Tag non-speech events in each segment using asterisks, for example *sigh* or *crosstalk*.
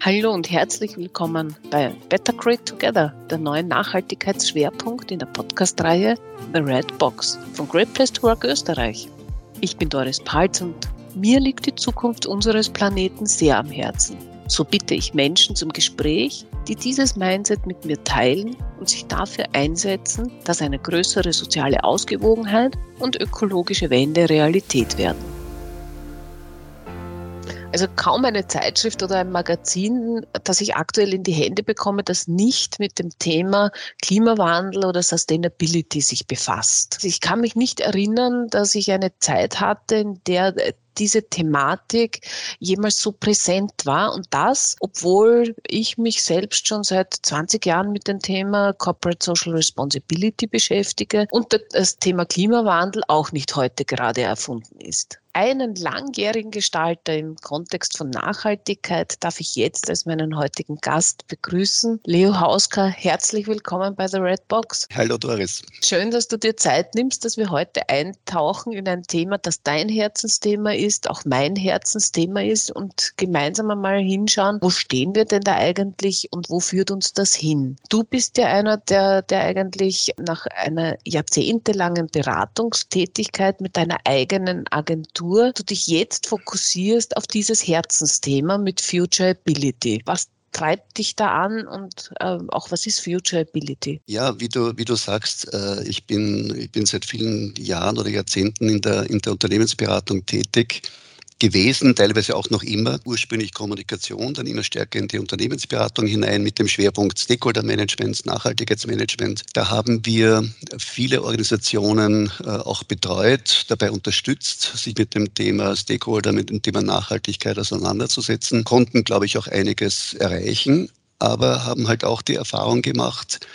Hallo und herzlich willkommen bei Better Create Together, der neuen Nachhaltigkeitsschwerpunkt in der Podcast-Reihe The Red Box von Great Place to Work Österreich. Ich bin Doris Palz und mir liegt die Zukunft unseres Planeten sehr am Herzen. So bitte ich Menschen zum Gespräch, die dieses Mindset mit mir teilen und sich dafür einsetzen, dass eine größere soziale Ausgewogenheit und ökologische Wende Realität werden. Also kaum eine Zeitschrift oder ein Magazin, das ich aktuell in die Hände bekomme, das nicht mit dem Thema Klimawandel oder Sustainability sich befasst. Ich kann mich nicht erinnern, dass ich eine Zeit hatte, in der diese Thematik jemals so präsent war. Und das, obwohl ich mich selbst schon seit 20 Jahren mit dem Thema Corporate Social Responsibility beschäftige und das Thema Klimawandel auch nicht heute gerade erfunden ist einen langjährigen Gestalter im Kontext von Nachhaltigkeit darf ich jetzt als meinen heutigen Gast begrüßen. Leo Hausker, herzlich willkommen bei The Red Box. Hallo Doris. Schön, dass du dir Zeit nimmst, dass wir heute eintauchen in ein Thema, das dein Herzensthema ist, auch mein Herzensthema ist und gemeinsam einmal hinschauen, wo stehen wir denn da eigentlich und wo führt uns das hin? Du bist ja einer, der, der eigentlich nach einer jahrzehntelangen Beratungstätigkeit mit deiner eigenen Agentur Agentur du dich jetzt fokussierst auf dieses Herzensthema mit Future Ability. Was treibt dich da an und äh, auch was ist Future Ability? Ja, wie du, wie du sagst, äh, ich, bin, ich bin seit vielen Jahren oder Jahrzehnten in der, in der Unternehmensberatung tätig gewesen, teilweise auch noch immer. Ursprünglich Kommunikation, dann immer stärker in die Unternehmensberatung hinein mit dem Schwerpunkt Stakeholder Management, Nachhaltigkeitsmanagement. Da haben wir viele Organisationen äh, auch betreut, dabei unterstützt, sich mit dem Thema Stakeholder, mit dem Thema Nachhaltigkeit auseinanderzusetzen, konnten, glaube ich, auch einiges erreichen, aber haben halt auch die Erfahrung gemacht,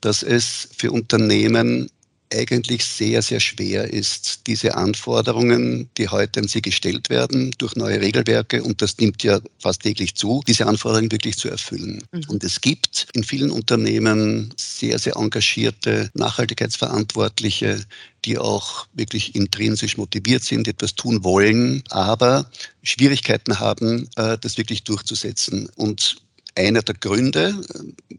dass es für Unternehmen eigentlich sehr, sehr schwer ist, diese Anforderungen, die heute an sie gestellt werden durch neue Regelwerke, und das nimmt ja fast täglich zu, diese Anforderungen wirklich zu erfüllen. Mhm. Und es gibt in vielen Unternehmen sehr, sehr engagierte Nachhaltigkeitsverantwortliche, die auch wirklich intrinsisch motiviert sind, etwas tun wollen, aber Schwierigkeiten haben, äh, das wirklich durchzusetzen. Und einer der Gründe,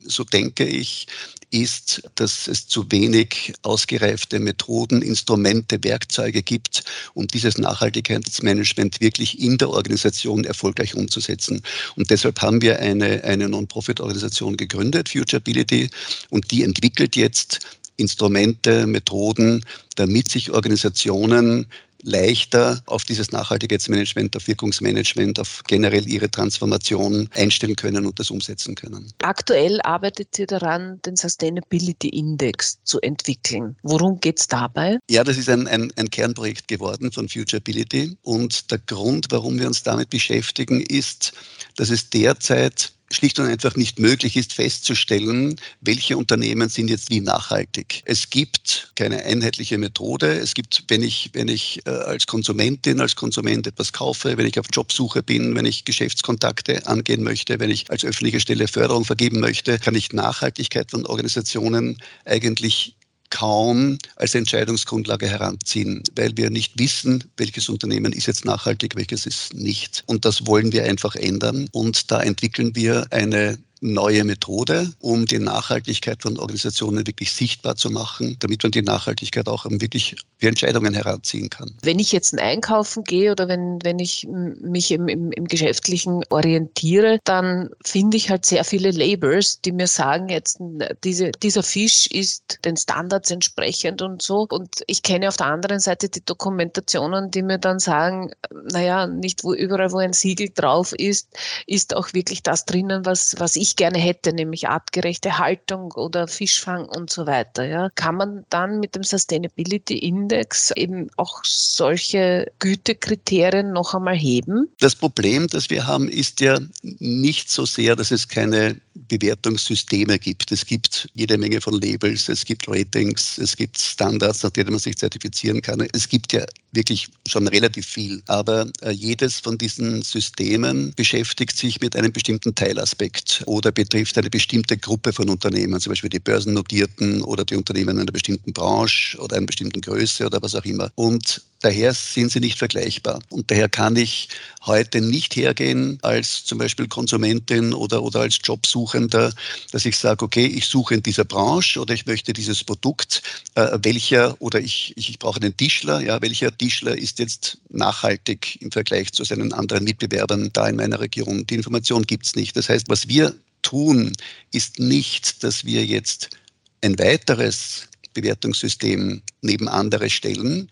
so denke ich, ist, dass es zu wenig ausgereifte Methoden, Instrumente, Werkzeuge gibt, um dieses Nachhaltigkeitsmanagement wirklich in der Organisation erfolgreich umzusetzen. Und deshalb haben wir eine, eine Non-Profit-Organisation gegründet, Futurability, und die entwickelt jetzt Instrumente, Methoden, damit sich Organisationen leichter auf dieses Nachhaltigkeitsmanagement, auf Wirkungsmanagement, auf generell ihre Transformation einstellen können und das umsetzen können. Aktuell arbeitet ihr daran, den Sustainability Index zu entwickeln. Worum geht es dabei? Ja, das ist ein, ein, ein Kernprojekt geworden von Futurability und der Grund, warum wir uns damit beschäftigen, ist, dass es derzeit schlicht und einfach nicht möglich ist, festzustellen, welche Unternehmen sind jetzt wie nachhaltig. Es gibt keine einheitliche Methode. Es gibt, wenn ich, wenn ich äh, als Konsumentin, als Konsument etwas kaufe, wenn ich auf Jobsuche bin, wenn ich Geschäftskontakte angehen möchte, wenn ich als öffentliche Stelle Förderung vergeben möchte, kann ich Nachhaltigkeit von Organisationen eigentlich kaum als Entscheidungsgrundlage heranziehen, weil wir nicht wissen, welches Unternehmen ist jetzt nachhaltig, welches ist nicht. Und das wollen wir einfach ändern. Und da entwickeln wir eine neue Methode, um die Nachhaltigkeit von Organisationen wirklich sichtbar zu machen, damit man die Nachhaltigkeit auch wirklich für Entscheidungen heranziehen kann. Wenn ich jetzt einkaufen gehe oder wenn, wenn ich mich im, im, im Geschäftlichen orientiere, dann finde ich halt sehr viele Labels, die mir sagen, jetzt diese, dieser Fisch ist den Standards entsprechend und so. Und ich kenne auf der anderen Seite die Dokumentationen, die mir dann sagen, naja, nicht wo überall, wo ein Siegel drauf ist, ist auch wirklich das drinnen, was, was ich ich gerne hätte, nämlich artgerechte Haltung oder Fischfang und so weiter. Ja. Kann man dann mit dem Sustainability Index eben auch solche Gütekriterien noch einmal heben? Das Problem, das wir haben, ist ja nicht so sehr, dass es keine Bewertungssysteme gibt. Es gibt jede Menge von Labels, es gibt Ratings, es gibt Standards, nach denen man sich zertifizieren kann. Es gibt ja wirklich schon relativ viel. Aber äh, jedes von diesen Systemen beschäftigt sich mit einem bestimmten Teilaspekt oder betrifft eine bestimmte Gruppe von Unternehmen, zum Beispiel die börsennotierten oder die Unternehmen einer bestimmten Branche oder einer bestimmten Größe oder was auch immer. Und Daher sind sie nicht vergleichbar. Und daher kann ich heute nicht hergehen als zum Beispiel Konsumentin oder, oder als Jobsuchender, dass ich sage, okay, ich suche in dieser Branche oder ich möchte dieses Produkt, äh, welcher oder ich, ich, ich brauche einen Tischler, ja, welcher Tischler ist jetzt nachhaltig im Vergleich zu seinen anderen Mitbewerbern da in meiner Region. Die Information gibt es nicht. Das heißt, was wir tun, ist nicht, dass wir jetzt ein weiteres Bewertungssystem neben andere stellen,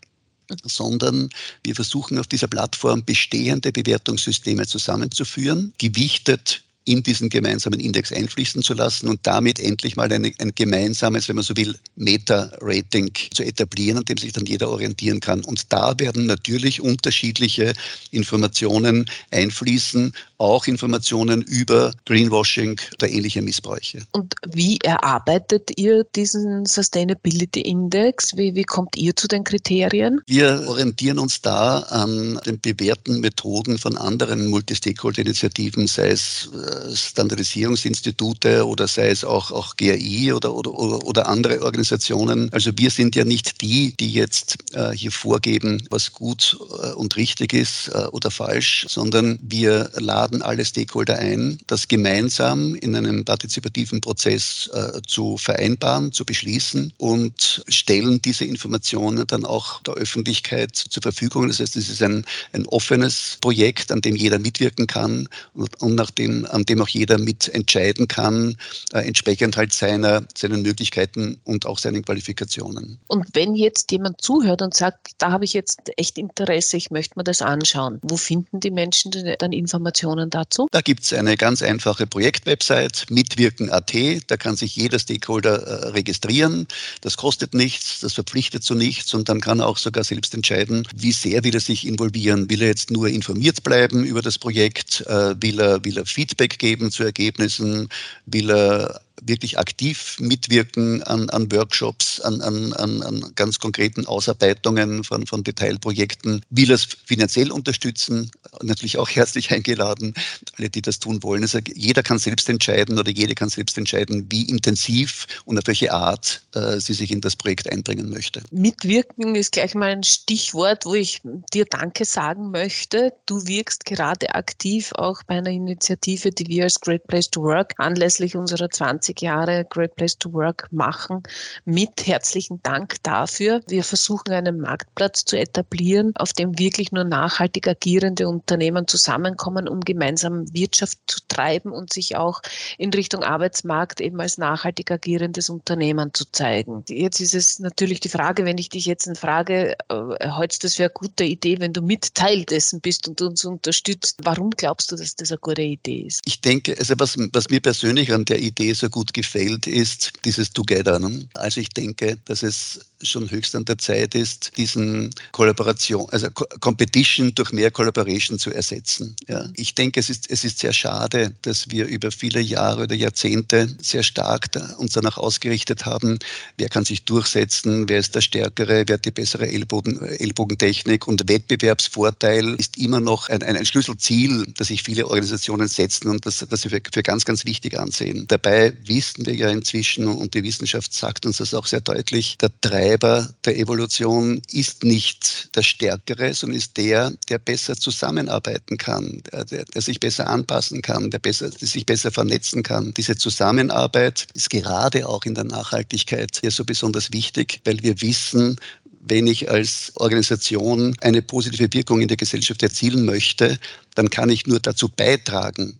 sondern wir versuchen auf dieser Plattform bestehende Bewertungssysteme zusammenzuführen, gewichtet in diesen gemeinsamen Index einfließen zu lassen und damit endlich mal eine, ein gemeinsames, wenn man so will, Meta-Rating zu etablieren, an dem sich dann jeder orientieren kann. Und da werden natürlich unterschiedliche Informationen einfließen, auch Informationen über Greenwashing oder ähnliche Missbräuche. Und wie erarbeitet ihr diesen Sustainability Index? Wie, wie kommt ihr zu den Kriterien? Wir orientieren uns da an den bewährten Methoden von anderen Multistakeholder-Initiativen, sei es äh, Standardisierungsinstitute oder sei es auch, auch GRI oder, oder, oder andere Organisationen. Also wir sind ja nicht die, die jetzt äh, hier vorgeben, was gut äh, und richtig ist äh, oder falsch, sondern wir laden laden alle Stakeholder ein, das gemeinsam in einem partizipativen Prozess äh, zu vereinbaren, zu beschließen und stellen diese Informationen dann auch der Öffentlichkeit zur Verfügung. Das heißt, es ist ein, ein offenes Projekt, an dem jeder mitwirken kann und, und nach dem, an dem auch jeder mitentscheiden kann, äh, entsprechend halt seiner, seinen Möglichkeiten und auch seinen Qualifikationen. Und wenn jetzt jemand zuhört und sagt, da habe ich jetzt echt Interesse, ich möchte mir das anschauen, wo finden die Menschen dann Informationen? Dazu? Da gibt es eine ganz einfache Projektwebsite, mitwirken.at. Da kann sich jeder Stakeholder äh, registrieren. Das kostet nichts, das verpflichtet zu nichts und dann kann er auch sogar selbst entscheiden, wie sehr will er sich involvieren. Will er jetzt nur informiert bleiben über das Projekt? Äh, will, er, will er Feedback geben zu Ergebnissen? Will er wirklich aktiv mitwirken an, an Workshops, an, an, an, ganz konkreten Ausarbeitungen von, von Detailprojekten, will es finanziell unterstützen, natürlich auch herzlich *laughs* eingeladen, alle, die das tun wollen. Also jeder kann selbst entscheiden oder jede kann selbst entscheiden, wie intensiv und auf welche Art äh, sie sich in das Projekt einbringen möchte. Mitwirken ist gleich mal ein Stichwort, wo ich dir Danke sagen möchte. Du wirkst gerade aktiv auch bei einer Initiative, die wir als Great Place to Work anlässlich unserer 20 30 Jahre Great Place to Work machen. Mit herzlichen Dank dafür. Wir versuchen einen Marktplatz zu etablieren, auf dem wirklich nur nachhaltig agierende Unternehmen zusammenkommen, um gemeinsam Wirtschaft zu treiben und sich auch in Richtung Arbeitsmarkt eben als nachhaltig agierendes Unternehmen zu zeigen. Jetzt ist es natürlich die Frage, wenn ich dich jetzt frage, äh, hältst das für eine gute Idee, wenn du mit Teil dessen bist und uns unterstützt. Warum glaubst du, dass das eine gute Idee ist? Ich denke, also was, was mir persönlich an der Idee so gut gut gefällt, ist dieses Together. Ne? Also ich denke, dass es schon höchst an der Zeit ist, diesen Kollaboration, also Competition durch mehr Collaboration zu ersetzen. Ja. Ich denke, es ist, es ist sehr schade, dass wir über viele Jahre oder Jahrzehnte sehr stark uns danach ausgerichtet haben, wer kann sich durchsetzen, wer ist der Stärkere, wer hat die bessere Ellbogen, Ellbogentechnik und Wettbewerbsvorteil ist immer noch ein, ein Schlüsselziel, das sich viele Organisationen setzen und das, das sie für, für ganz, ganz wichtig ansehen. Dabei wissen wir ja inzwischen und die Wissenschaft sagt uns das auch sehr deutlich, der Treiber der Evolution ist nicht der Stärkere, sondern ist der, der besser zusammenarbeiten kann, der, der, sich besser anpassen kann, der, besser, der sich besser vernetzen kann. Diese Zusammenarbeit ist gerade auch in der Nachhaltigkeit hier so besonders wichtig, weil wir wissen, wenn ich als Organisation eine positive Wirkung in der Gesellschaft erzielen möchte, dann kann ich nur dazu beitragen,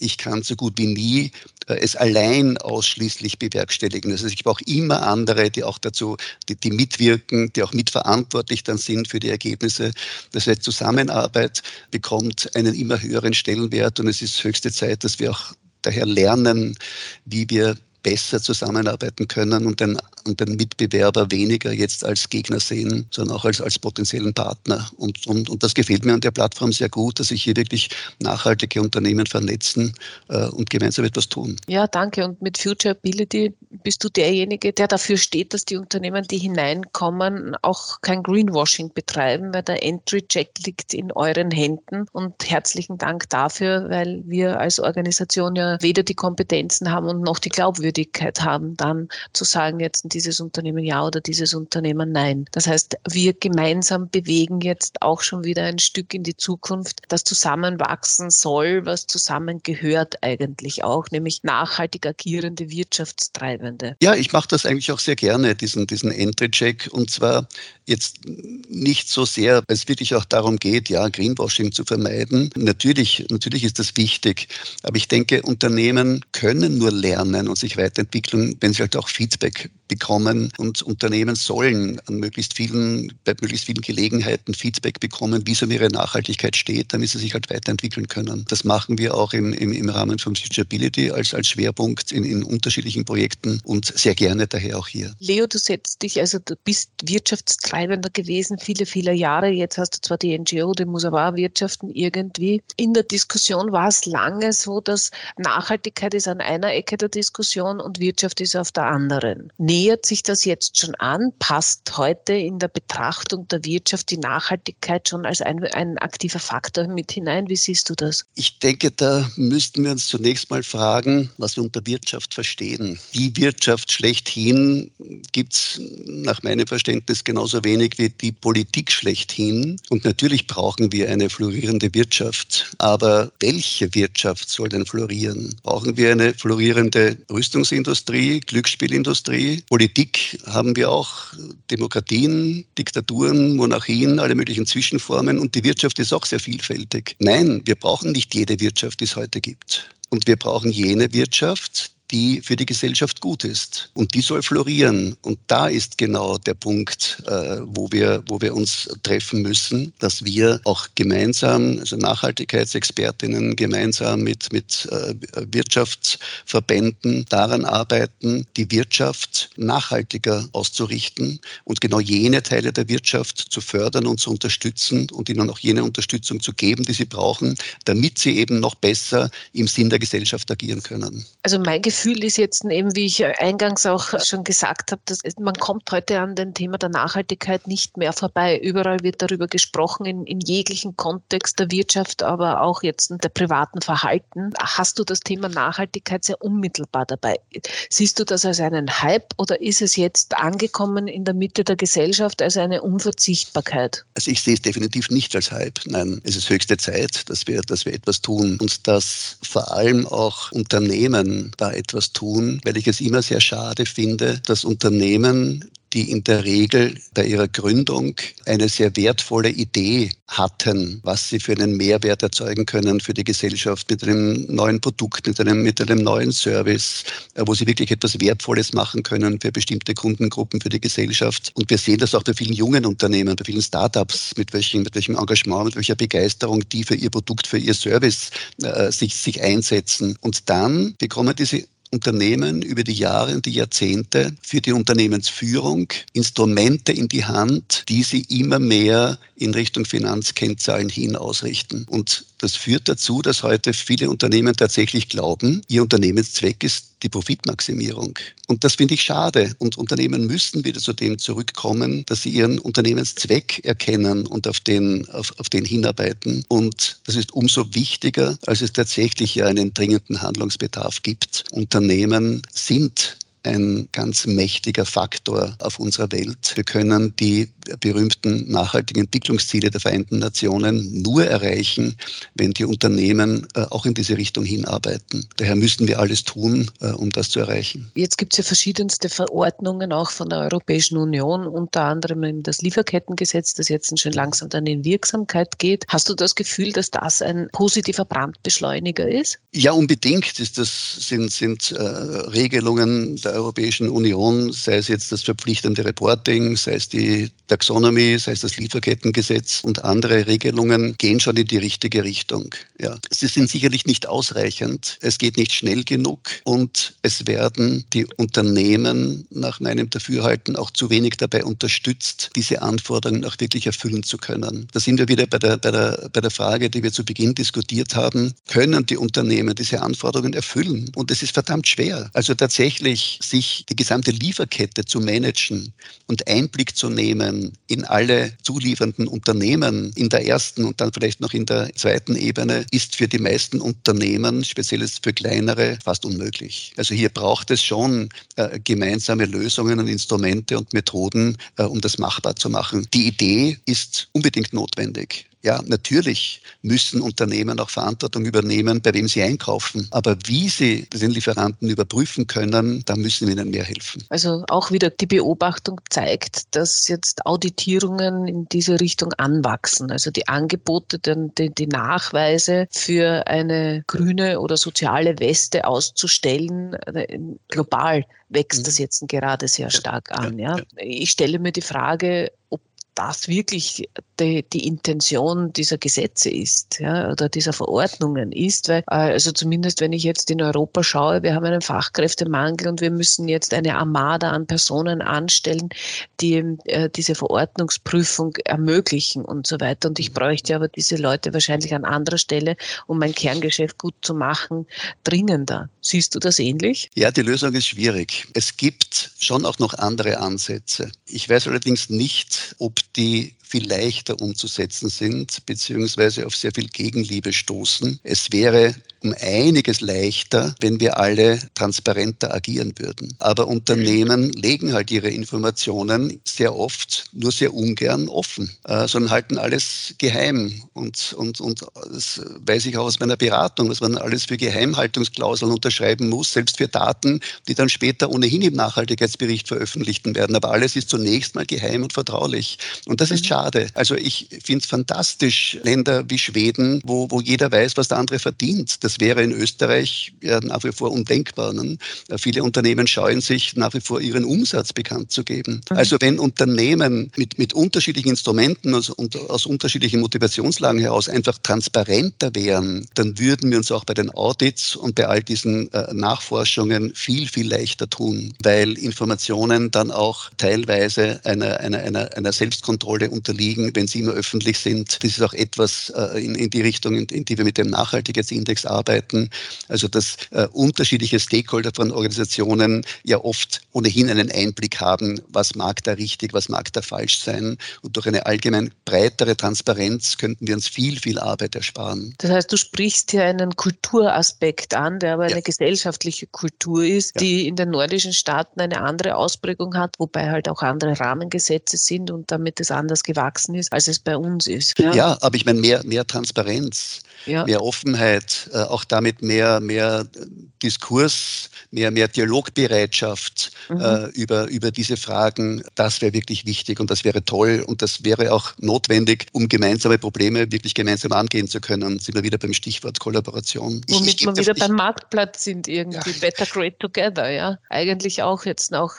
ich kann so gut wie nie äh, es allein ausschließlich bewerkstelligen. Das heißt, ich brauche immer andere, die auch dazu, die, die mitwirken, die auch mitverantwortlich dann sind für die Ergebnisse. Das heißt, Zusammenarbeit bekommt einen immer höheren Stellenwert und es ist höchste Zeit, dass wir auch daher lernen, wie wir besser zusammenarbeiten können und den, und den Mitbewerber weniger jetzt als Gegner sehen, sondern auch als, als potenziellen Partner. Und, und, und das gefällt mir an der Plattform sehr gut, dass sich hier wirklich nachhaltige Unternehmen vernetzen äh, und gemeinsam etwas tun. Ja, danke. Und mit Futurability bist du derjenige, der dafür steht, dass die Unternehmen, die hineinkommen, auch kein Greenwashing betreiben, weil der Entry-Check liegt in euren Händen. Und herzlichen Dank dafür, weil wir als Organisation ja weder die Kompetenzen haben und noch die Glaubwürdigkeit haben, dann zu sagen, jetzt dieses Unternehmen ja oder dieses Unternehmen nein. Das heißt, wir gemeinsam bewegen jetzt auch schon wieder ein Stück in die Zukunft, das zusammenwachsen soll, was zusammengehört eigentlich auch, nämlich nachhaltig agierende Wirtschaftstreibende. Ja, ich mache das eigentlich auch sehr gerne, diesen, diesen Entry-Check. Und zwar jetzt nicht so sehr, weil es wirklich auch darum geht, ja, Greenwashing zu vermeiden. Natürlich, natürlich ist das wichtig. Aber ich denke, Unternehmen können nur lernen und sich weiterentwickeln, wenn sie halt auch Feedback bekommen und Unternehmen sollen an möglichst vielen, bei möglichst vielen Gelegenheiten Feedback bekommen, wie es um ihre Nachhaltigkeit steht, damit sie sich halt weiterentwickeln können. Das machen wir auch im, im, im Rahmen von Futurability als, als Schwerpunkt in, in unterschiedlichen Projekten und sehr gerne daher auch hier. Leo, du setzt dich, also du bist Wirtschaftstreibender gewesen, viele, viele Jahre. Jetzt hast du zwar die NGO, die muss aber auch wirtschaften irgendwie. In der Diskussion war es lange so, dass Nachhaltigkeit ist an einer Ecke der Diskussion und Wirtschaft ist auf der anderen. Nähert sich das jetzt schon an? Passt heute in der Betrachtung der Wirtschaft die Nachhaltigkeit schon als ein, ein aktiver Faktor mit hinein? Wie siehst du das? Ich denke, da müssten wir uns zunächst mal fragen, was wir unter Wirtschaft verstehen. Die Wirtschaft schlechthin gibt es nach meinem Verständnis genauso wenig wie die Politik schlechthin. Und natürlich brauchen wir eine florierende Wirtschaft. Aber welche Wirtschaft soll denn florieren? Brauchen wir eine florierende Rüstungsindustrie, Glücksspielindustrie? Politik haben wir auch Demokratien, Diktaturen, Monarchien, alle möglichen Zwischenformen. Und die Wirtschaft ist auch sehr vielfältig. Nein, wir brauchen nicht jede Wirtschaft, die es heute gibt. Und wir brauchen jene Wirtschaft, die für die Gesellschaft gut ist. Und die soll florieren. Und da ist genau der Punkt, äh, wo, wir, wo wir uns treffen müssen, dass wir auch gemeinsam, also Nachhaltigkeitsexpertinnen gemeinsam mit, mit äh, Wirtschaftsverbänden daran arbeiten, die Wirtschaft nachhaltiger auszurichten und genau jene Teile der Wirtschaft zu fördern und zu unterstützen und ihnen auch jene Unterstützung zu geben, die sie brauchen, damit sie eben noch besser im Sinn der Gesellschaft agieren können. Also mein Gefühl Gefühl ist jetzt eben, wie ich eingangs auch schon gesagt habe, dass man kommt heute an dem Thema der Nachhaltigkeit nicht mehr vorbei. Überall wird darüber gesprochen, in, in jeglichen Kontext der Wirtschaft, aber auch jetzt der privaten Verhalten. Hast du das Thema Nachhaltigkeit sehr unmittelbar dabei? Siehst du das als einen Hype oder ist es jetzt angekommen in der Mitte der Gesellschaft als eine Unverzichtbarkeit? Also ich sehe es definitiv nicht als Hype. Nein, es ist höchste Zeit, dass wir, dass wir etwas tun und dass vor allem auch Unternehmen da etwas etwas tun, weil ich es immer sehr schade finde, dass Unternehmen die in der Regel bei ihrer Gründung eine sehr wertvolle Idee hatten, was sie für einen Mehrwert erzeugen können für die Gesellschaft mit einem neuen Produkt, mit einem, mit einem neuen Service, äh, wo sie wirklich etwas Wertvolles machen können für bestimmte Kundengruppen, für die Gesellschaft. Und wir sehen das auch bei vielen jungen Unternehmen, bei vielen Startups, mit welchem, mit welchem Engagement, mit welcher Begeisterung die für ihr Produkt, für ihr Service äh, sich, sich einsetzen. Und dann bekommen diese Unternehmen über die Jahre und die Jahrzehnte für die Unternehmensführung Instrumente in die Hand, die sie immer mehr in Richtung Finanzkennzahlen hin ausrichten. Und das führt dazu, dass heute viele Unternehmen tatsächlich glauben, ihr Unternehmenszweck ist die Profitmaximierung. Und das finde ich schade. Und Unternehmen müssen wieder zu dem zurückkommen, dass sie ihren Unternehmenszweck erkennen und auf den, auf, auf den hinarbeiten. Und das ist umso wichtiger, als es tatsächlich ja einen dringenden Handlungsbedarf gibt. Unternehmen sind ein ganz mächtiger Faktor auf unserer Welt. Wir können die berühmten nachhaltigen Entwicklungsziele der Vereinten Nationen nur erreichen, wenn die Unternehmen äh, auch in diese Richtung hinarbeiten. Daher müssten wir alles tun, äh, um das zu erreichen. Jetzt gibt es ja verschiedenste Verordnungen auch von der Europäischen Union, unter anderem das Lieferkettengesetz, das jetzt schon langsam dann in Wirksamkeit geht. Hast du das Gefühl, dass das ein positiver Brandbeschleuniger ist? Ja, unbedingt das, sind, sind äh, Regelungen der Europäischen Union, sei es jetzt das verpflichtende Reporting, sei es die Taxonomy, sei es das Lieferkettengesetz und andere Regelungen, gehen schon in die richtige Richtung. Ja. Sie sind sicherlich nicht ausreichend, es geht nicht schnell genug und es werden die Unternehmen nach meinem Dafürhalten auch zu wenig dabei unterstützt, diese Anforderungen auch wirklich erfüllen zu können. Da sind wir wieder bei der, bei der, bei der Frage, die wir zu Beginn diskutiert haben, können die Unternehmen diese Anforderungen erfüllen? Und es ist verdammt schwer. Also tatsächlich sich die gesamte Lieferkette zu managen und Einblick zu nehmen in alle zuliefernden Unternehmen in der ersten und dann vielleicht noch in der zweiten Ebene, ist für die meisten Unternehmen, speziell für kleinere, fast unmöglich. Also hier braucht es schon äh, gemeinsame Lösungen und Instrumente und Methoden, äh, um das machbar zu machen. Die Idee ist unbedingt notwendig. Ja, natürlich müssen Unternehmen auch Verantwortung übernehmen, bei wem sie einkaufen. Aber wie sie den Lieferanten überprüfen können, da müssen wir ihnen mehr helfen. Also auch wieder die Beobachtung zeigt, dass jetzt Auditierungen in diese Richtung anwachsen. Also die Angebote, die, die Nachweise für eine grüne oder soziale Weste auszustellen, äh, global wächst das mhm. jetzt gerade sehr stark an. Ja. Ich stelle mir die Frage, ob das wirklich die, die Intention dieser Gesetze ist ja, oder dieser Verordnungen ist. Weil, äh, also zumindest wenn ich jetzt in Europa schaue, wir haben einen Fachkräftemangel und wir müssen jetzt eine Armada an Personen anstellen, die äh, diese Verordnungsprüfung ermöglichen und so weiter. Und ich bräuchte aber diese Leute wahrscheinlich an anderer Stelle, um mein Kerngeschäft gut zu machen, dringender. Siehst du das ähnlich? Ja, die Lösung ist schwierig. Es gibt schon auch noch andere Ansätze. Ich weiß allerdings nicht, ob die viel leichter umzusetzen sind, beziehungsweise auf sehr viel Gegenliebe stoßen. Es wäre um einiges leichter, wenn wir alle transparenter agieren würden. Aber Unternehmen legen halt ihre Informationen sehr oft nur sehr ungern offen, äh, sondern halten alles geheim. Und, und, und das weiß ich auch aus meiner Beratung, was man alles für Geheimhaltungsklauseln unterschreiben muss, selbst für Daten, die dann später ohnehin im Nachhaltigkeitsbericht veröffentlicht werden. Aber alles ist zunächst mal geheim und vertraulich. Und das ist mhm. schade. Also ich finde es fantastisch, Länder wie Schweden, wo, wo jeder weiß, was der andere verdient. Das wäre in Österreich ja, nach wie vor undenkbar. Ne? Viele Unternehmen scheuen sich nach wie vor ihren Umsatz bekannt zu geben. Mhm. Also wenn Unternehmen mit, mit unterschiedlichen Instrumenten aus, aus unterschiedlichen Motivationslagen heraus einfach transparenter wären, dann würden wir uns auch bei den Audits und bei all diesen äh, Nachforschungen viel, viel leichter tun, weil Informationen dann auch teilweise einer, einer, einer, einer Selbstkontrolle unterliegen, wenn sie immer öffentlich sind. Das ist auch etwas äh, in, in die Richtung, in, in die wir mit dem Nachhaltigkeitsindex arbeiten. Also dass äh, unterschiedliche Stakeholder von Organisationen ja oft ohnehin einen Einblick haben, was mag da richtig, was mag da falsch sein. Und durch eine allgemein breitere Transparenz könnten wir uns viel, viel Arbeit ersparen. Das heißt, du sprichst hier einen Kulturaspekt an, der aber ja. eine gesellschaftliche Kultur ist, ja. die in den nordischen Staaten eine andere Ausprägung hat, wobei halt auch andere Rahmengesetze sind und damit es anders gewachsen ist, als es bei uns ist. Ja, ja aber ich meine, mehr, mehr Transparenz, ja. mehr Offenheit, äh, auch damit mehr, mehr Diskurs, mehr, mehr Dialogbereitschaft mhm. äh, über, über diese Fragen, das wäre wirklich wichtig und das wäre toll und das wäre auch notwendig, um gemeinsame Probleme wirklich gemeinsam angehen zu können. Sind wir wieder beim Stichwort Kollaboration. Womit wir wieder beim Marktplatz sind irgendwie. Ja. Better Great Together, ja. Eigentlich auch jetzt auch,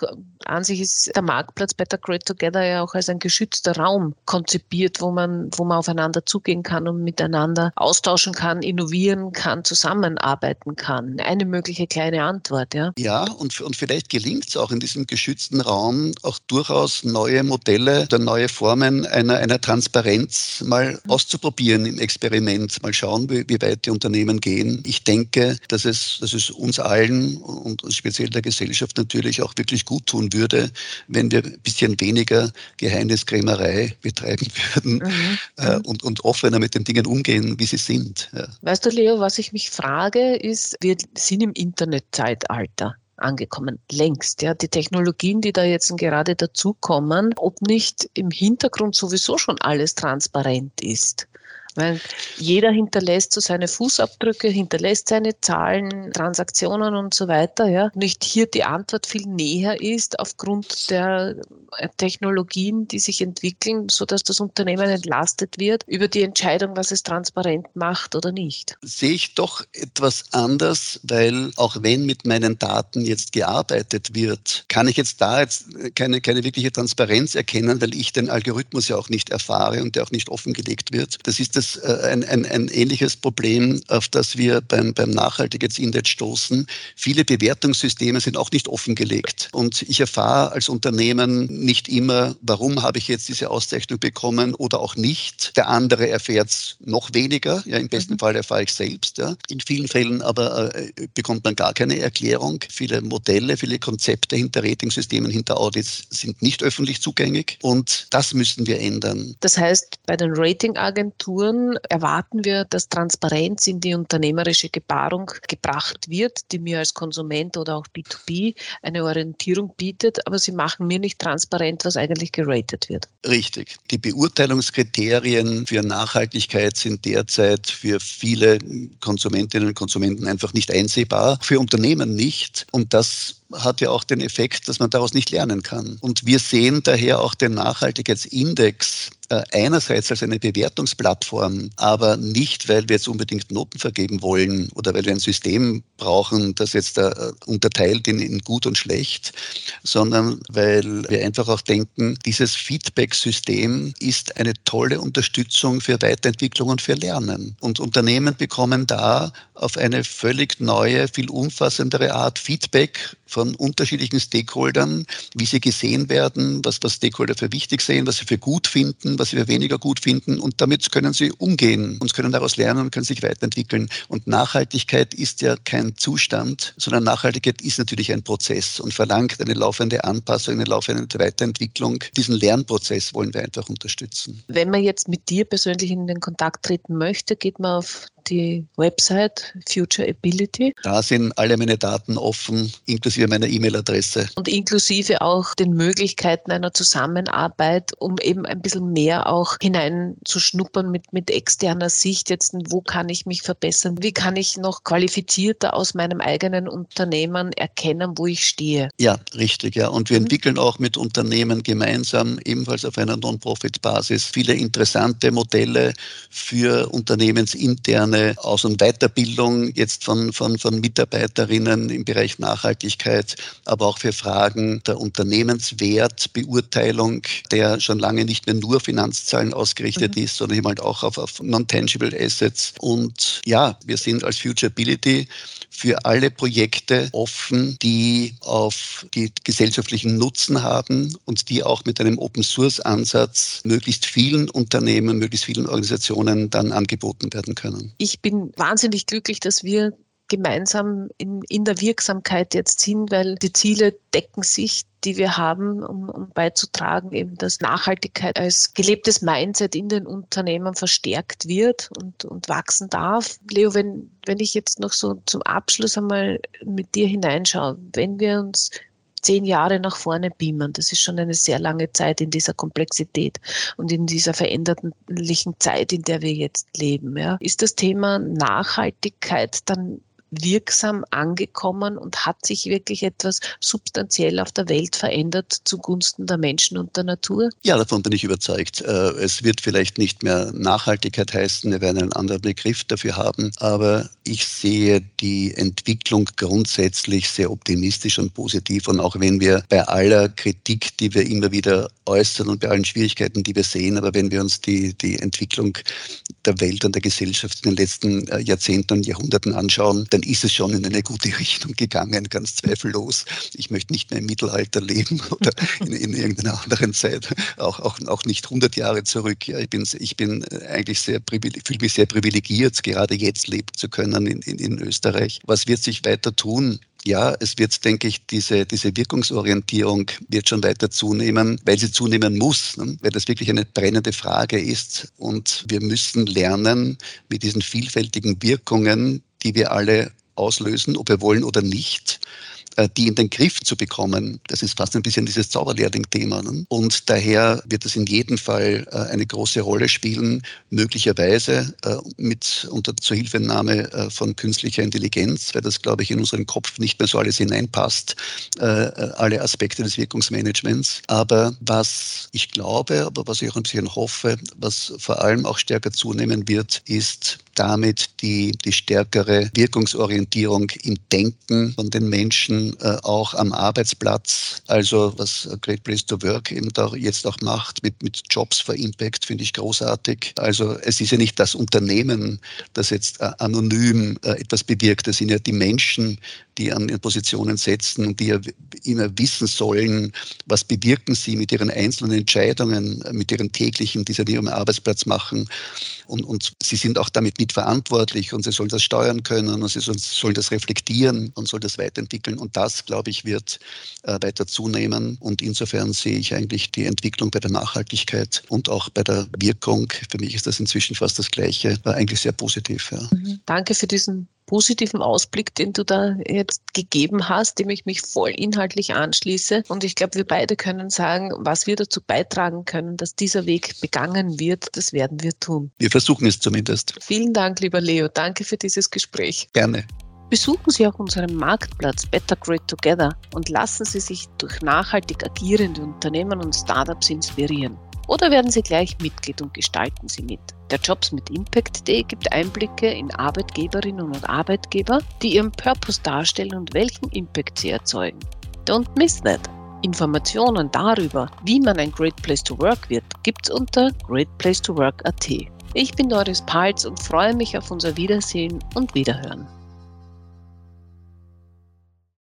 an sich ist der Marktplatz Better Great Together ja auch als ein geschützter Raum konzipiert, wo man, wo man aufeinander zugehen kann und miteinander austauschen kann, innovieren kann, zusammenarbeiten kann. Eine mögliche kleine Antwort, ja. Ja, und, und vielleicht gelingt es auch in diesem geschützten Raum auch durchaus neue Modelle oder neue Formen einer, einer Transparenz mal mhm. auszuprobieren im Experiment, mal schauen, wie, wie weit die Unternehmen gehen. Ich denke, dass es, dass es uns allen und speziell der Gesellschaft natürlich auch wirklich gut tun würde, wenn wir ein bisschen weniger Geheimniskrämerei betreiben *laughs* würden mhm. äh, und, und offener mit den Dingen umgehen, wie sie sind. Ja. Weißt du, Leo, was ich mich frage, ist, wir sind im Internetzeitalter angekommen, längst. Ja, die Technologien, die da jetzt gerade dazukommen, ob nicht im Hintergrund sowieso schon alles transparent ist. Weil jeder hinterlässt so seine Fußabdrücke, hinterlässt seine Zahlen, Transaktionen und so weiter. Ja. Nicht hier die Antwort viel näher ist aufgrund der Technologien, die sich entwickeln, sodass das Unternehmen entlastet wird über die Entscheidung, was es transparent macht oder nicht. Sehe ich doch etwas anders, weil auch wenn mit meinen Daten jetzt gearbeitet wird, kann ich jetzt da jetzt keine, keine wirkliche Transparenz erkennen, weil ich den Algorithmus ja auch nicht erfahre und der auch nicht offengelegt wird. Das ist das das äh, ein, ein, ein ähnliches Problem, auf das wir beim, beim Nachhaltigkeitsindex stoßen. Viele Bewertungssysteme sind auch nicht offengelegt. Und ich erfahre als Unternehmen nicht immer, warum habe ich jetzt diese Auszeichnung bekommen oder auch nicht. Der andere erfährt es noch weniger. Ja, Im besten mhm. Fall erfahre ich selbst. Ja. In vielen Fällen aber äh, bekommt man gar keine Erklärung. Viele Modelle, viele Konzepte hinter Ratingsystemen, hinter Audits sind nicht öffentlich zugänglich. Und das müssen wir ändern. Das heißt, bei den Ratingagenturen erwarten wir, dass Transparenz in die unternehmerische Gebarung gebracht wird, die mir als Konsument oder auch B2B eine Orientierung bietet, aber sie machen mir nicht transparent, was eigentlich geratet wird. Richtig. Die Beurteilungskriterien für Nachhaltigkeit sind derzeit für viele Konsumentinnen und Konsumenten einfach nicht einsehbar, für Unternehmen nicht. Und das hat ja auch den Effekt, dass man daraus nicht lernen kann. Und wir sehen daher auch den Nachhaltigkeitsindex äh, einerseits als eine Bewertungsplattform, aber nicht, weil wir jetzt unbedingt Noten vergeben wollen oder weil wir ein System brauchen, das jetzt äh, unterteilt in, in gut und schlecht, sondern weil wir einfach auch denken, dieses Feedback-System ist eine tolle Unterstützung für Weiterentwicklung und für Lernen. Und Unternehmen bekommen da auf eine völlig neue, viel umfassendere Art Feedback von unterschiedlichen Stakeholdern, wie sie gesehen werden, was, was Stakeholder für wichtig sehen, was sie für gut finden, was sie für weniger gut finden. Und damit können sie umgehen und können daraus lernen und können sich weiterentwickeln. Und Nachhaltigkeit ist ja kein Zustand, sondern Nachhaltigkeit ist natürlich ein Prozess und verlangt eine laufende Anpassung, eine laufende Weiterentwicklung. Diesen Lernprozess wollen wir einfach unterstützen. Wenn man jetzt mit dir persönlich in den Kontakt treten möchte, geht man auf die Website Future Ability. Da sind alle meine Daten offen, inklusive meiner E-Mail-Adresse. Und inklusive auch den Möglichkeiten einer Zusammenarbeit, um eben ein bisschen mehr auch hineinzuschnuppern mit, mit externer Sicht. Jetzt, wo kann ich mich verbessern? Wie kann ich noch qualifizierter aus meinem eigenen Unternehmen erkennen, wo ich stehe? Ja, richtig, ja. Und wir mhm. entwickeln auch mit Unternehmen gemeinsam, ebenfalls auf einer Non-Profit-Basis, viele interessante Modelle für unternehmensinterne eine Aus- und Weiterbildung jetzt von, von, von Mitarbeiterinnen im Bereich Nachhaltigkeit, aber auch für Fragen der Unternehmenswertbeurteilung, der schon lange nicht mehr nur Finanzzahlen ausgerichtet mhm. ist, sondern eben halt auch auf, auf Non-Tangible Assets. Und ja, wir sind als Futurability für alle Projekte offen, die auf die gesellschaftlichen Nutzen haben und die auch mit einem Open-Source-Ansatz möglichst vielen Unternehmen, möglichst vielen Organisationen dann angeboten werden können. Ich bin wahnsinnig glücklich, dass wir gemeinsam in, in der Wirksamkeit jetzt sind, weil die Ziele decken sich, die wir haben, um, um beizutragen, eben dass Nachhaltigkeit als gelebtes Mindset in den Unternehmen verstärkt wird und, und wachsen darf. Leo, wenn, wenn ich jetzt noch so zum Abschluss einmal mit dir hineinschaue, wenn wir uns zehn Jahre nach vorne beamen. Das ist schon eine sehr lange Zeit in dieser Komplexität und in dieser veränderlichen Zeit, in der wir jetzt leben. Ja. Ist das Thema Nachhaltigkeit dann wirksam angekommen und hat sich wirklich etwas substanziell auf der Welt verändert zugunsten der Menschen und der Natur? Ja, davon bin ich überzeugt. Äh, es wird vielleicht nicht mehr Nachhaltigkeit heißen, wir werden einen anderen Begriff dafür haben, aber ich sehe die Entwicklung grundsätzlich sehr optimistisch und positiv und auch wenn wir bei aller Kritik, die wir immer wieder äußern und bei allen Schwierigkeiten, die wir sehen, aber wenn wir uns die, die Entwicklung der Welt und der Gesellschaft in den letzten äh, Jahrzehnten und Jahrhunderten anschauen, dann ist es schon in eine gute Richtung gegangen, ganz zweifellos. Ich möchte nicht mehr im Mittelalter leben *laughs* oder in, in irgendeiner anderen Zeit, auch, auch, auch nicht 100 Jahre zurück. Ja, ich, bin, ich bin eigentlich sehr, fühle mich sehr privilegiert, gerade jetzt leben zu können in, in, in Österreich. Was wird sich weiter tun? ja, es wird, denke ich, diese, diese Wirkungsorientierung wird schon weiter zunehmen, weil sie zunehmen muss, ne? weil das wirklich eine brennende Frage ist. Und wir müssen lernen, mit diesen vielfältigen Wirkungen, die wir alle auslösen, ob wir wollen oder nicht, äh, die in den Griff zu bekommen. Das ist fast ein bisschen dieses Zauberlehrling-Thema. Ne? Und daher wird es in jedem Fall äh, eine große Rolle spielen, möglicherweise äh, mit unter Zuhilfenahme von künstlicher Intelligenz, weil das, glaube ich, in unseren Kopf nicht mehr so alles hineinpasst, alle Aspekte des Wirkungsmanagements. Aber was ich glaube, aber was ich auch ein bisschen hoffe, was vor allem auch stärker zunehmen wird, ist damit die, die stärkere Wirkungsorientierung im Denken von den Menschen, äh, auch am Arbeitsplatz. Also was Great Place to Work eben da jetzt auch macht mit, mit Jobs for Impact, finde ich großartig. Also es ist ja nicht das Unternehmen, das jetzt äh, anonym äh, etwas bewirkt. Es sind ja die Menschen, die an ihren Positionen setzen und die ja immer wissen sollen, was bewirken sie mit ihren einzelnen Entscheidungen, mit ihren täglichen, die sie an ihrem Arbeitsplatz machen. Und, und sie sind auch damit mitverantwortlich und sie sollen das steuern können und sie sollen, das reflektieren und sollen das weiterentwickeln. Und das, glaube ich, wird äh, weiter zunehmen. Und insofern sehe ich eigentlich die Entwicklung bei der Nachhaltigkeit und auch bei der Wirkung, für mich ist das inzwischen fast das Gleiche, äh, eigentlich sehr positiv. Ja. Mhm. Danke für diesen positiven Ausblick, den du da jetzt gegeben hast, dem ich mich voll inhaltlich anschließe. Und ich glaube, wir beide können sagen, was wir dazu beitragen können, dass dieser Weg begangen wird, das werden wir tun. Wir versuchen es zumindest. Vielen Dank, lieber Leo. Danke für dieses Gespräch. Gerne. Besuchen Sie auch unseren Marktplatz Better Great Together und lassen Sie sich durch nachhaltig agierende Unternehmen und Startups inspirieren. Oder werden Sie gleich Mitglied und gestalten Sie mit. Der Jobs mit Impact Day gibt Einblicke in Arbeitgeberinnen und Arbeitgeber, die ihren Purpose darstellen und welchen Impact sie erzeugen. Don't miss that! Informationen darüber, wie man ein Great Place to Work wird, gibt's unter greatplacetowork.at. Ich bin Doris Palz und freue mich auf unser Wiedersehen und Wiederhören.